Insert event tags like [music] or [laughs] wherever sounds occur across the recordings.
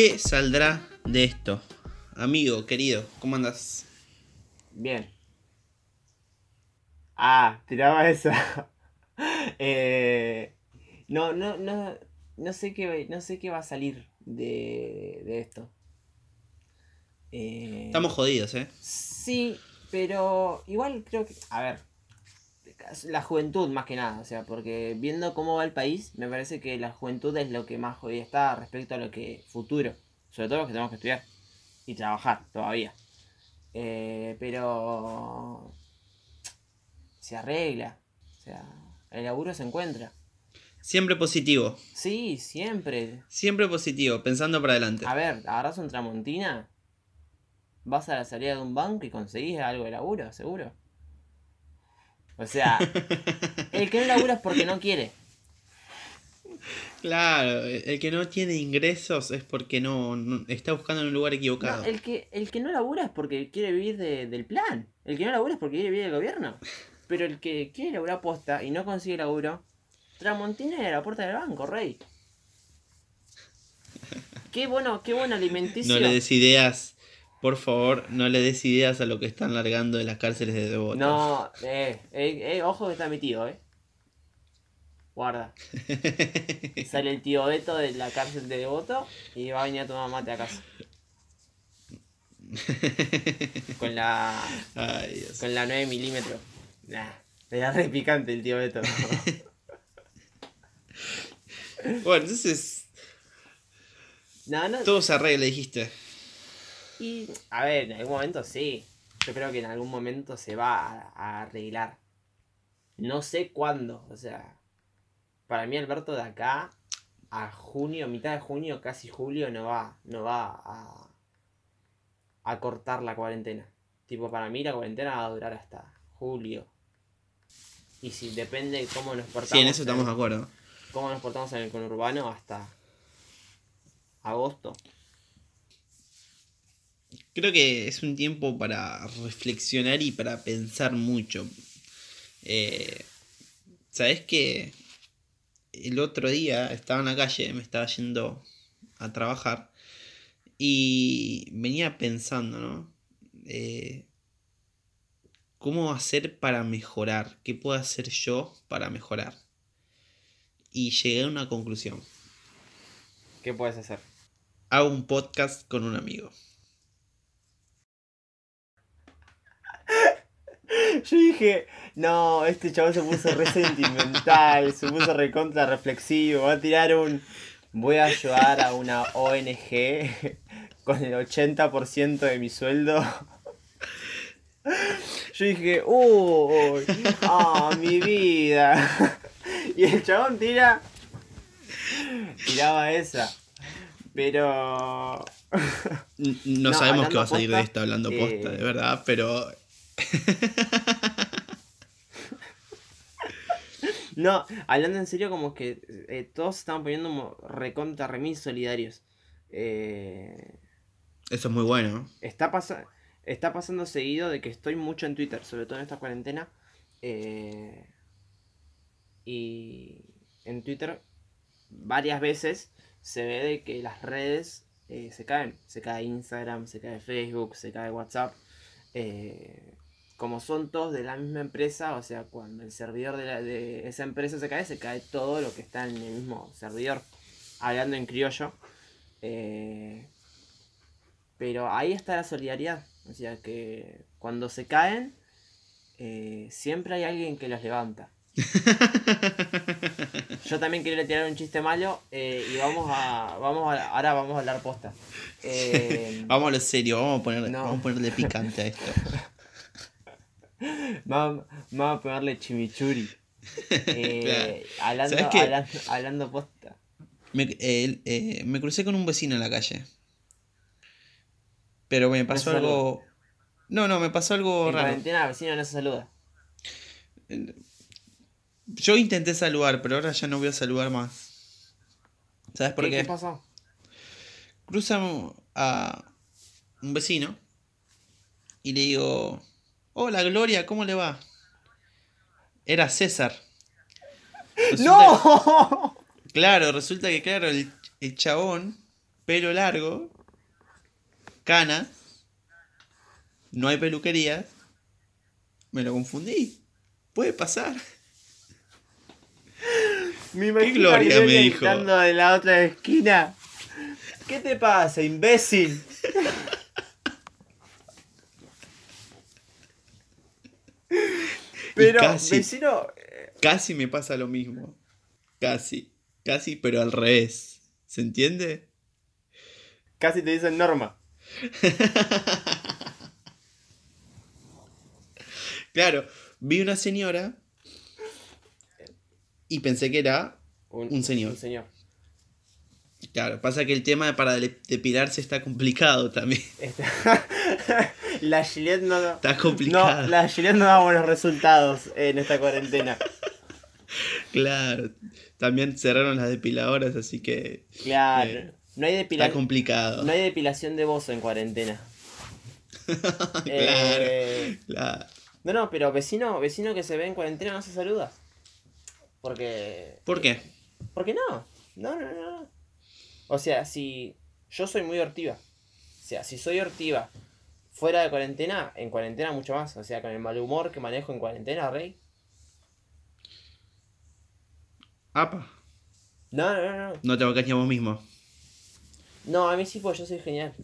¿Qué saldrá de esto? Amigo, querido, ¿cómo andas? Bien. Ah, tiraba esa. [laughs] Eh, no, no, no, no sé qué, no sé qué va a salir de, de esto. Eh, Estamos jodidos, ¿eh? Sí, pero igual creo que, a ver, la juventud más que nada, o sea, porque viendo cómo va el país, me parece que la juventud es lo que más jodida está respecto a lo que futuro, sobre todo los que tenemos que estudiar y trabajar todavía. Eh, pero se arregla, o sea, el laburo se encuentra. Siempre positivo. Sí, siempre. Siempre positivo, pensando para adelante. A ver, agarras un tramontina, vas a la salida de un banco y conseguís algo de laburo, seguro. O sea, el que no labura es porque no quiere. Claro, el que no tiene ingresos es porque no, no- está buscando en un lugar equivocado. No, el, que, el que no labura es porque quiere vivir de- del plan. El que no labura es porque quiere vivir del gobierno. Pero el que quiere laburar posta y no consigue laburo, Tramontina y a la puerta del banco, rey. Qué bueno, qué bueno alimenticio. No le des ideas, por favor, no le des ideas a lo que están largando de las cárceles de Devoto. No, eh, eh, eh, ojo que está mi tío, eh. Guarda. [laughs] Sale el tío Beto de la cárcel de Devoto y va a venir a tomar mate a casa. Con la. Ay, Dios. con la 9 milímetros. Nah, era re picante el tío Beto. Bueno, entonces no, no. todo se arregla, dijiste. Y, a ver, en algún momento sí. Yo creo que en algún momento se va a, a arreglar. No sé cuándo. O sea, para mí Alberto de acá a junio, mitad de junio, casi julio, no va, no va a, a cortar la cuarentena. Tipo, para mí la cuarentena va a durar hasta julio. Y si depende de cómo nos portamos. Sí, en eso estamos de acuerdo. cómo nos portamos en el conurbano hasta agosto. Creo que es un tiempo para reflexionar y para pensar mucho. Eh, ¿Sabes que El otro día estaba en la calle, me estaba yendo a trabajar y venía pensando, ¿no? Eh, ¿Cómo hacer para mejorar? ¿Qué puedo hacer yo para mejorar? Y llegué a una conclusión. ¿Qué puedes hacer? Hago un podcast con un amigo. Yo dije, no, este chabón se puso re sentimental, se puso recontra reflexivo, va a tirar un... Voy a ayudar a una ONG con el 80% de mi sueldo. Yo dije, uy, ah, mi vida. Y el chabón tira... Tiraba esa. Pero... No, No, sabemos qué va a salir de esto hablando eh, posta, de verdad, pero [laughs] No, hablando en serio, como que eh, todos se estaban poniendo como recontra remis solidarios. Eh, eso es muy bueno. está, pasa está pasando seguido de que estoy mucho en Twitter, sobre todo en esta cuarentena. eh, y en Twitter varias veces se ve de que las redes eh, se caen. Se cae Instagram, se cae Facebook, se cae WhatsApp. eh, como son todos de la misma empresa, o sea, cuando el servidor de, la- de esa empresa se cae, se cae todo lo que está en el mismo servidor. Hablando en criollo. eh, pero ahí está la solidaridad. O sea que cuando se caen, eh, siempre hay alguien que los levanta. [laughs] Yo también quería tirar un chiste malo eh, y vamos a, vamos a. Ahora vamos a hablar posta. Eh, [laughs] Vamos a lo serio, vamos a, poner, No. vamos a ponerle picante a esto. [laughs] [laughs] vamos, vamos a ponerle chimichurri. Eh, hablando, hablando, hablando posta. Me, eh, eh, me crucé con un vecino en la calle. Pero me pasó algo. No, no, me pasó algo En raro. cuarentena, vecino no se saluda. Yo intenté saludar, pero ahora ya no voy a saludar más. ¿Sabes por ¿Qué, qué? qué pasó? Cruzan a un vecino y le digo: Hola Gloria, ¿cómo le va? Era César. Resulta- ¡No! Claro, resulta que, claro, el, el chabón pelo largo, canas, no hay peluquerías, me lo confundí. Puede pasar. Me imagino gloria, a me Gloria dijo. de la otra esquina. ¿Qué te pasa, imbécil? Pero, casi. vecino, Casi me pasa lo mismo. Casi. Casi, pero al revés. ¿Se entiende? casi te dicen Norma. [laughs] Claro, vi una señora y pensé que era Un señor. Un señor. Claro, pasa que el tema para de- depilarse está complicado también. Está- [laughs] la Gillette no, no, Está complicado. la Gillette no da buenos resultados en esta cuarentena. Claro. También cerraron las depiladoras, así que Claro. Eh, no, hay está depila- complicado. no hay depilación de bozo en cuarentena. [laughs] claro, Eh, claro. no, no, pero vecino, vecino que se ve en cuarentena no se saluda. Porque. ¿Por qué? ¿Por qué no? No, no, no. no. O sea, si. Yo soy muy hortiva. O sea, si soy hortiva fuera de cuarentena, en cuarentena mucho más. O sea, con el mal humor que manejo en cuarentena, rey. Apa, No, no, no, no. no te bancas ni a vos mismo. No, a mí sí, pues yo soy genial.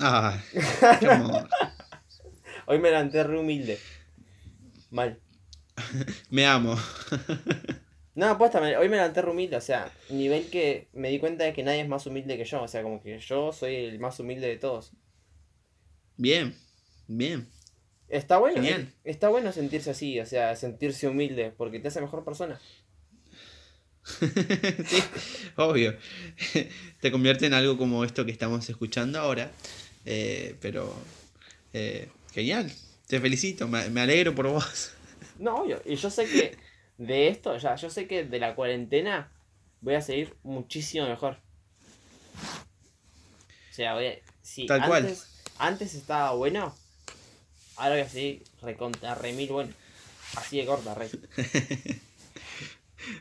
Ah, [laughs] qué amor. Hoy me levanté re humilde. Mal. [laughs] Me amo. No, apuesta, hoy me levanté re humilde. O sea, nivel que me di cuenta de que nadie es más humilde que yo. O sea, como que yo soy el más humilde de todos. Bien, bien. Está bueno, Genial. eh, está bueno sentirse así, o sea, sentirse humilde, porque te hace mejor persona. [laughs] sí, obvio. [laughs] Te convierte en algo como esto que estamos escuchando ahora. Eh, pero, eh, genial. Te felicito, me, me alegro por vos. [laughs] No, obvio. Y yo sé que de esto, ya, yo sé que de la cuarentena voy a seguir muchísimo mejor. O sea, voy a. Si Tal antes, cual. Antes estaba bueno, ahora a seguir recontra remil bueno. Así de corta, rey. [laughs]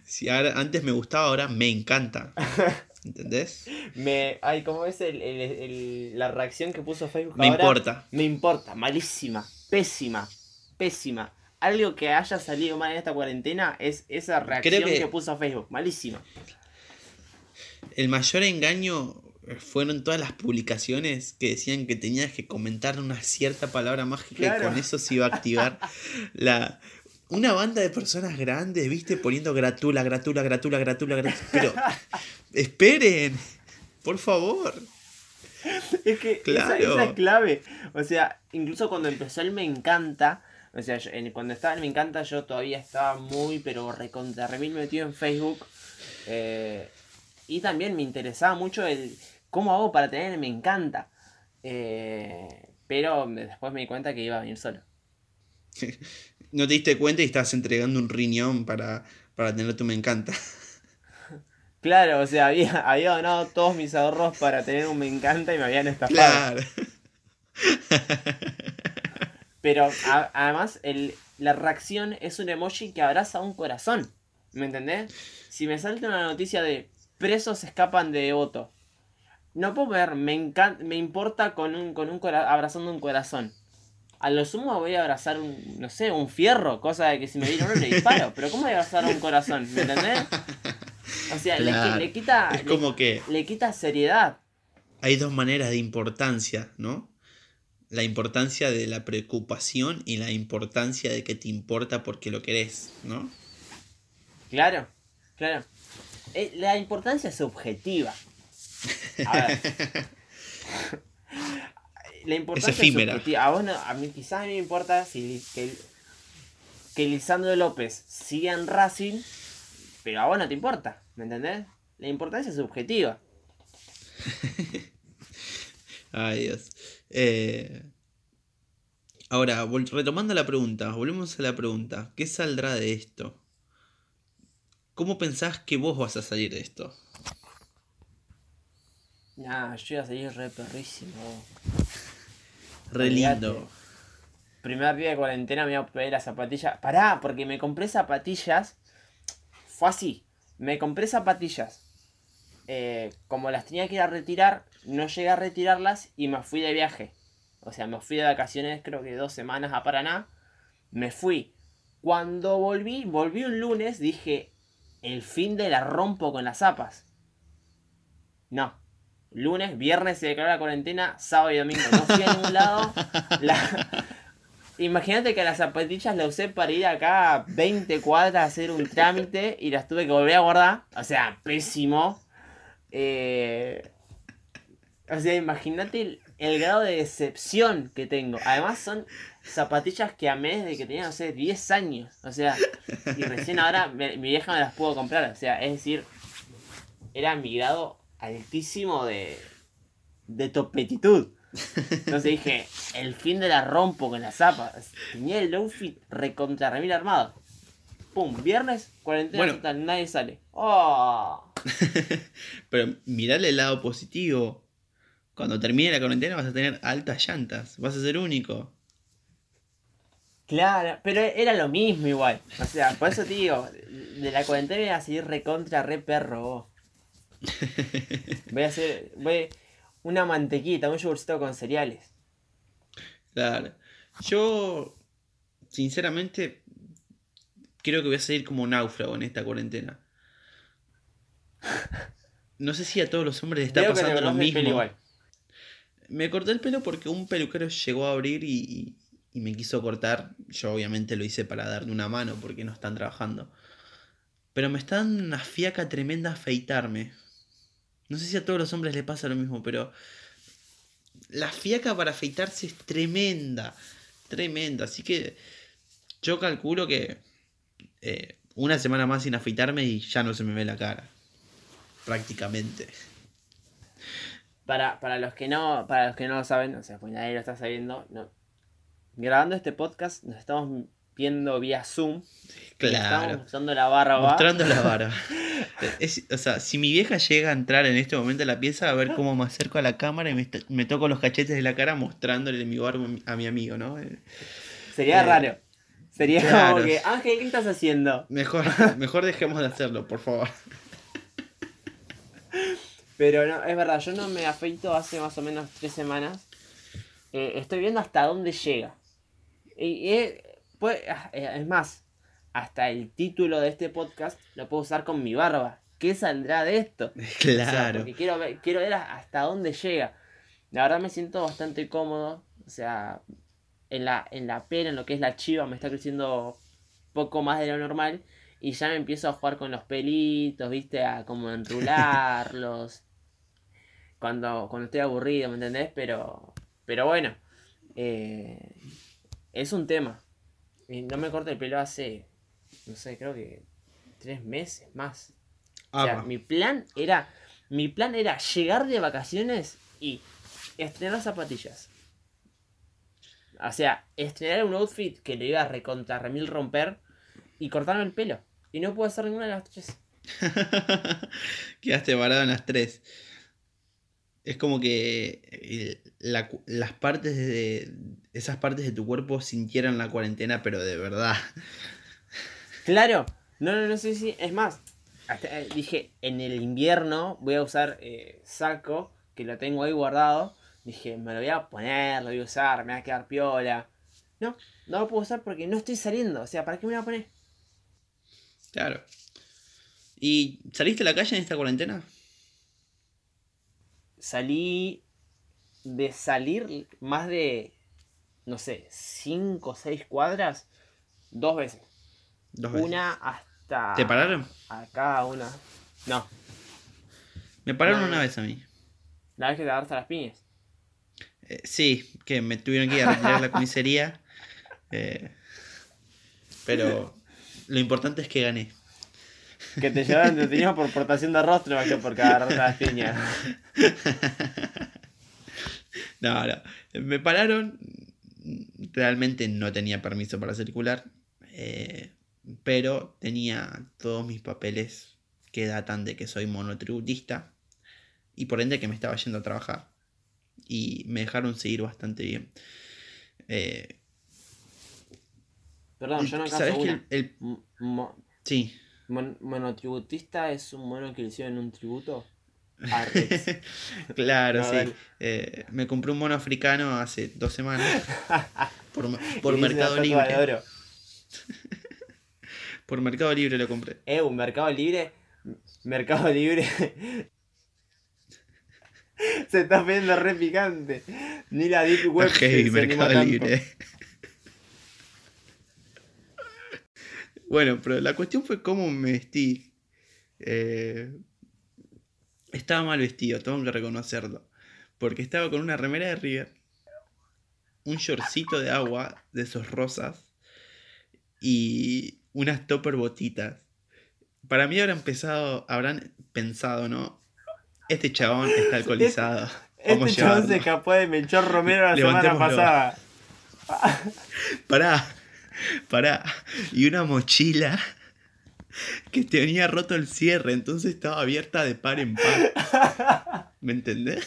Si ahora, antes me gustaba, ahora me encanta. [laughs] ¿Entendés? Me. Ay, ¿cómo es el, el- el- la reacción que puso Facebook Me ahora? importa. Me importa, malísima, pésima, pésima. Algo que haya salido mal en esta cuarentena es esa reacción que- que... puso Facebook, malísima. El mayor engaño fueron todas las publicaciones que decían que tenías que comentar una cierta palabra mágica Claro. y con eso se iba a activar la una banda de personas grandes, viste, poniendo gratula, gratula, gratula, gratula, gratula. Pero esperen, por favor. Es que esa- Claro. esa, es clave. O sea, incluso cuando empezó el Me Encanta, o sea, yo- en- cuando estaba el Me Encanta yo todavía estaba muy, pero recontra remil metido en Facebook. eh, y también me interesaba mucho el cómo hago para tener Me Encanta. Eh, pero después me di cuenta que iba a venir solo. [laughs] No te diste cuenta y estás entregando un riñón para, para tener tu me encanta. [laughs] Claro, o sea, había, [laughs] había donado todos mis ahorros para tener un Me Encanta y me habían estafado. Claro. Pero a- además, el, la reacción es un emoji que abraza un corazón. ¿Me entendés? Si me salta una noticia de presos escapan de Devoto, no puedo ver, me encanta, me importa con un, con un cora- abrazando un corazón. A lo sumo voy a abrazar un, no sé, un fierro, cosa de que si me viene uno le disparo. [laughs] Pero ¿cómo voy a abrazar un corazón? ¿Me entendés? O sea, le Claro. le, quita. Es le- como que le quita seriedad. hay dos maneras de importancia, ¿no? La importancia de la preocupación y la importancia de que te importa porque lo querés, ¿no? Claro, claro. Eh, la importancia es subjetiva. A ver. La importancia es, efímera. subjetiva. A vos no- a mí quizás a mí me importa si que, que Lisandro López siga en Racing, pero a vos no te importa, ¿me entendés? La importancia es subjetiva. [laughs] Ay, Dios. Eh, ahora, retomando la pregunta, volvemos a la pregunta. ¿Qué saldrá de esto? ¿Cómo pensás que vos vas a salir de esto? Nah, yo iba a salir re perrísimo. Re lindo. Primer día de cuarentena me iba a pedir las zapatillas. Pará, porque me compré zapatillas. Fue así. Me compré zapatillas. eh, como las tenía que ir a retirar, no llegué a retirarlas y me fui de viaje. O sea, me fui de vacaciones creo que dos semanas a Paraná. Me fui. Cuando volví, volví un lunes, dije, el fin de la rompo con las zapas. No. Lunes, viernes se declaró la cuarentena, sábado y domingo. No fui a ningún lado. [laughs] La- Imagínate que las zapatillas las usé para ir acá a 20 cuadras a hacer un trámite y las tuve que volver a guardar. O sea, pésimo. Eh, O sea, imagínate el, el grado de decepción que tengo. Además son zapatillas que amé desde que tenía, no sé, 10 años. O sea, y recién ahora me- mi vieja me las pudo comprar. O sea, es decir, era mi grado altísimo de, de topetitud. Entonces dije, el fin de la rompo con las zapas. Tenía el outfit recontra remil armado. Pum, viernes, cuarentena Bueno. total, nadie sale. ¡Oh! [laughs] Pero mirale el lado positivo. Cuando termine la cuarentena vas a tener altas llantas. Vas a ser único. Claro, pero era lo mismo igual. O sea, por eso te digo, de la cuarentena voy a seguir recontra re perro. vos. [laughs] Voy a hacer voy, una mantequita, un yogurcito con cereales. Claro. Yo, sinceramente, creo que voy a seguir como náufrago en esta cuarentena. No sé si a todos los hombres les está pasando lo mismo. Me corté el pelo porque un peluquero llegó a abrir y, y- y me quiso cortar. Yo obviamente lo hice para darle una mano porque no están trabajando. Pero me está dando una fiaca tremenda afeitarme. No sé si a todos los hombres les pasa lo mismo, pero la fiaca para afeitarse es tremenda. Tremenda. Así que yo calculo que eh, una semana más sin afeitarme y ya no se me ve la cara. Prácticamente. Para, para los que no, para los que no lo saben, o sea, pues nadie lo está sabiendo, no. Grabando este podcast nos estamos viendo vía Zoom. y Estamos Claro. mostrando la barba. Mostrando la vara. [laughs] Es- o sea, si mi vieja llega a entrar en este momento a la pieza, a ver cómo me acerco a la cámara y me, me toco los cachetes de la cara mostrándole mi barba a mi- amigo, ¿no? Eh, Sería Eh, raro. Sería claro. como que, Ángel, ¿qué estás haciendo? Mejor, [laughs] mejor dejemos de hacerlo, por favor. Pero no, es verdad, yo no me afeito hace más o menos tres semanas. Eh, estoy viendo hasta dónde llega. Y, y es, puede- ah, es más, hasta el título de este podcast lo puedo usar con mi barba. ¿Qué saldrá de esto? [laughs] O sea, Claro. porque quiero ver, quiero ver hasta dónde llega. La verdad me siento bastante cómodo. O sea, en la, en la pera, en lo que es la chiva, me está creciendo poco más de lo normal. Y ya me empiezo a jugar con los pelitos, viste, a como enrularlos. [laughs] cuando, cuando estoy aburrido, ¿me entendés? Pero, pero bueno, eh, es un tema. No me corto el pelo hace, no sé, creo que tres meses más. O sea, mi plan era. Mi plan era llegar de vacaciones y estrenar zapatillas. O sea, estrenar un outfit que lo iba a recontra remil romper y cortarme el pelo. Y no puedo hacer ninguna de las tres. [laughs] Quedaste varado en las tres. Es como que eh, la las partes de. Esas partes de tu cuerpo sintieran la cuarentena, pero de verdad. Claro, no, no, no sé si. Es más, hasta, eh, dije, en el invierno voy a usar eh, saco, que lo tengo ahí guardado. Dije, me lo voy a poner, lo voy a usar, me va a quedar piola. No, no lo puedo usar porque no estoy saliendo. O sea, ¿para qué me voy a poner? Claro. ¿Y saliste a la calle en esta cuarentena? salí de salir más de, no sé, 5 o 6 cuadras dos veces. Dos veces. Una hasta ¿Te pararon? acá, una. No, Me pararon No, una no. vez a mí. la vez que te agarraste las piñas. Eh, sí, que me tuvieron que ir a retirar la comisaría. [laughs] eh, pero lo importante es que gané. Que te llevaron detenido por portación de rostro más que por agarrarte las piñas. [laughs] No, no. Me pararon. Realmente no tenía permiso para circular. eh, pero tenía todos mis papeles que datan de que soy monotributista. Y por ende que me estaba yendo a trabajar. Y me dejaron seguir bastante bien. Eh, Perdón, yo no ¿Sabes que una. el, el- Mo- mo- Sí, mon- monotributista es un mono que le hicieron un tributo. [laughs] Claro, No, sí. Eh, me compré un mono africano hace dos semanas. [laughs] Por, por Mercado Libre. [laughs] Por Mercado Libre lo compré. Eh, un mercado libre. Mercado libre. [laughs] se está viendo re picante. Ni la Deep Web se- se anima Mercado. Libre. bueno, pero la cuestión fue cómo me vestí. Eh, estaba mal vestido, tengo que reconocerlo. Porque estaba con una remera de River, un shortcito de agua de esos rosas y unas topper botitas. Para mí habrán empezado, habrán pensado, ¿no? Este chabón está [laughs] alcoholizado. Este chabón se escapó de Melchor Romero la semana pasada. [laughs] Pará, pará. Y una mochila que tenía roto el cierre, entonces estaba abierta de par en par. [laughs] ¿Me entendés?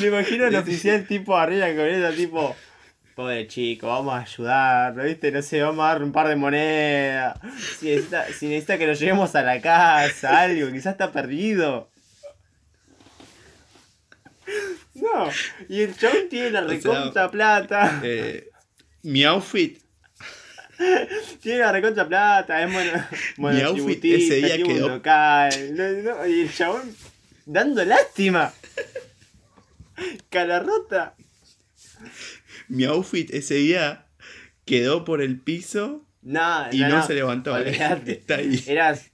Me imagino al oficial tipo arriba con esa tipo. Pobre chico, vamos a ayudarlo, ¿viste? No sé, vamos a dar un par de monedas. Si necesita, si necesita que lo llevemos a la casa, algo, quizás está perdido. No, y el chabón tiene la sea, recontra plata. Eh, mi outfit, Tiene la recontra plata, es mono, outfit monotributista, ese día quedó- local. No, no, y el chabón dando lástima. Cara rota. Mi outfit ese día quedó por el piso No, y no, se levantó. olvidate. [laughs] Está ahí. Eras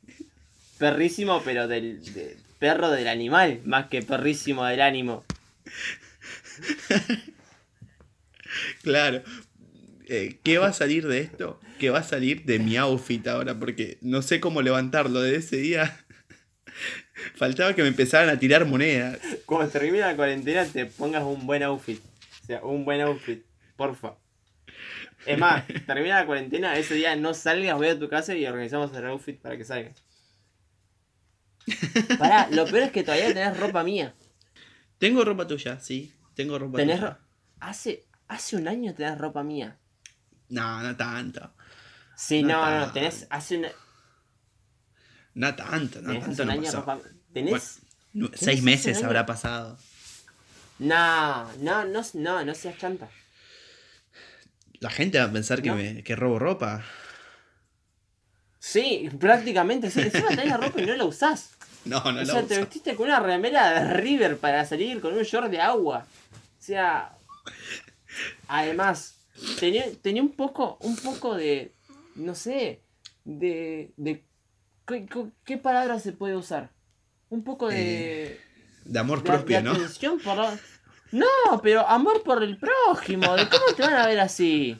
perrísimo, pero del de- perro del animal, más que perrísimo del ánimo. Claro. Eh, ¿Qué va a salir de esto? ¿Qué va a salir de mi outfit ahora? Porque no sé cómo levantarlo. De ese día [laughs] faltaba que me empezaran a tirar monedas. Cuando termine la cuarentena te pongas un buen outfit. O sea, un buen outfit, porfa. Es más, [laughs] termina la cuarentena, ese día no salgas, voy a tu casa y organizamos el outfit para que salgas. [laughs] Pará, lo peor es que todavía tenés ropa mía. Tengo ropa tuya, sí. Tengo ropa Tenés tuya. ro- hace, hace un año tenés ropa mía. No, no tanto. Sí, No no, no, tanto. no, tenés hace un, No tanto, no tenés tanto hace un no año pasó. ropa ¿Tenés? Nu- ¿Tenés Seis meses habrá pasado. No, no, no, no, no seas chanta. La gente va a pensar que, No. me, que robo ropa. Sí, prácticamente, sí. Encima tenés la ropa y no la usás. [laughs] No, no o la sea, te vestiste con una remera de River para salir con un short de agua. O sea. Además, tenía, tenía un poco, un poco de. No sé. De. de ¿qué, qué- palabra se puede usar? Un poco de. De amor de, propio, de ¿no? atención por No, pero amor por el prójimo. ¿De cómo te van a ver así?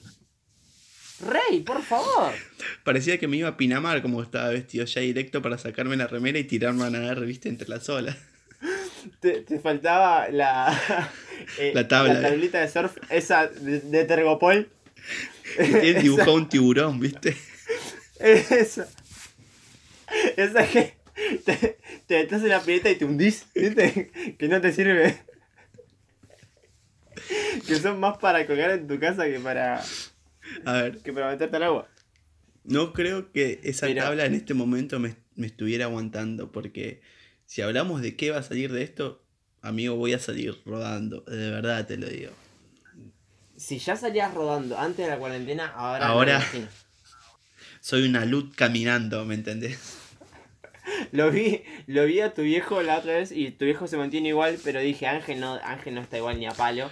Rey, por favor. Parecía que me iba a Pinamar como estaba vestido ya directo para sacarme la remera y tirarme a nadar, viste, entre las olas. Te, te faltaba la. eh, [laughs] La tabla. La tablita de surf, esa de, de Tergopol. Que tiene dibujado un tiburón, viste. Esa. Esa que te, te metes en la pileta y te hundís, ¿viste? Que no te sirve. Que son más para colgar en tu casa que para, A ver, que para meterte al agua. no creo que esa tabla en este momento me, me estuviera aguantando, porque si hablamos de qué va a salir de esto, amigo, voy a salir rodando, de verdad te lo digo. Si ya salías rodando antes de la cuarentena, ahora. Ahora-. Soy una luz caminando, ¿me entendés? [laughs] Lo vi, lo vi a tu viejo la otra vez y tu viejo se mantiene igual, pero dije, Ángel no, Ángel no está igual ni a palo.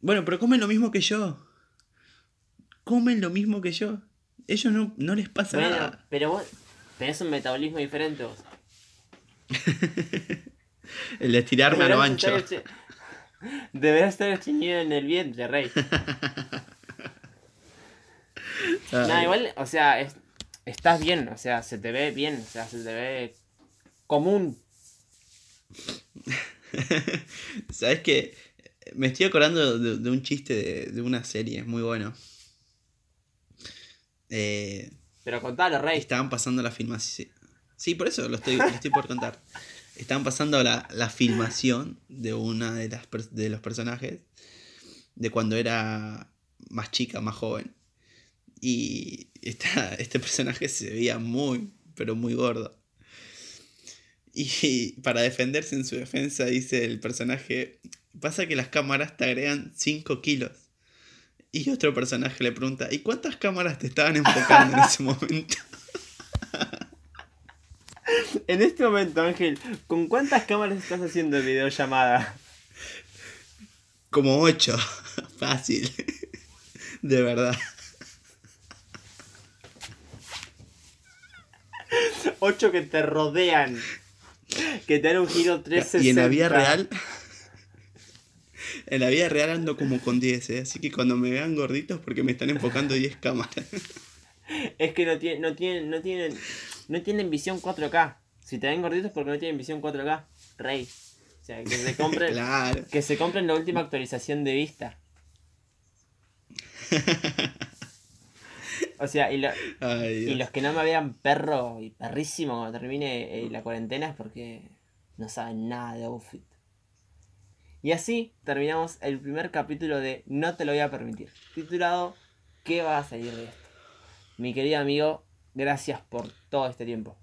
Bueno, pero comen lo mismo que yo. Comen lo mismo que yo. Ellos no, no les pasa Bueno, nada. pero vos tenés un metabolismo diferente vos. [laughs] El de estirarme a lo ancho. estar Deberás estar estreñido en el vientre, rey. [laughs] No, igual, o sea, es- estás bien, o sea, se te ve bien, o sea, se te ve común. [laughs] ¿Sabes qué? Me estoy acordando de, de un chiste de, de una serie muy bueno. Eh, Pero contalo, rey. estaban pasando la filmación. Sí, por eso lo estoy, lo estoy por contar. [laughs] Estaban pasando la, la filmación de una de, las de los personajes de cuando era más chica, más joven. Y esta- este personaje se veía muy, pero muy gordo. Y para defenderse en su defensa, dice el personaje, pasa que las cámaras te agregan 5 kilos. Y otro personaje le pregunta, ¿y cuántas cámaras te estaban enfocando en ese momento? [laughs] En este momento, Ángel, ¿con cuántas cámaras estás haciendo videollamada? Como 8. [laughs] Fácil. [laughs] De verdad. Ocho que te rodean. Que te dan un giro 360. Y en la vida real. En la vida real ando como con 10, ¿eh? así que cuando me vean gorditos porque me están enfocando 10 cámaras. [laughs] Es que no tienen, no tienen, no tienen, no tienen visión 4K. Si te ven gorditos porque no tienen visión 4K. Rey. O sea, que se compren, [laughs] Claro. que se compren la última actualización de vista. [laughs] O sea, y, lo- Ay, y los que no me vean perro y perrísimo cuando termine eh, la cuarentena es porque no saben nada de outfit. Y así terminamos el primer capítulo de No te lo voy a permitir, titulado ¿Qué va a salir de esto? Mi querido amigo, gracias por todo este tiempo.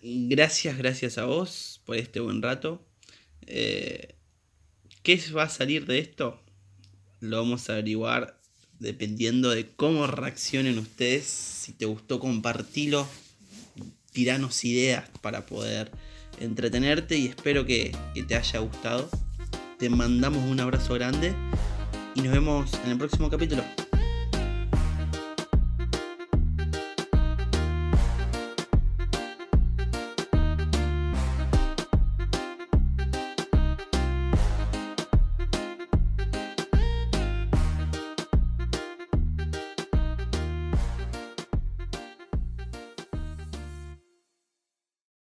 Gracias, gracias a vos por este buen rato. Eh, ¿Qué va a salir de esto? Lo vamos a averiguar dependiendo de cómo reaccionen ustedes. Si te gustó, compartilo. Tiranos ideas para poder entretenerte y espero que, te haya gustado. Te mandamos un abrazo grande y nos vemos en el próximo capítulo.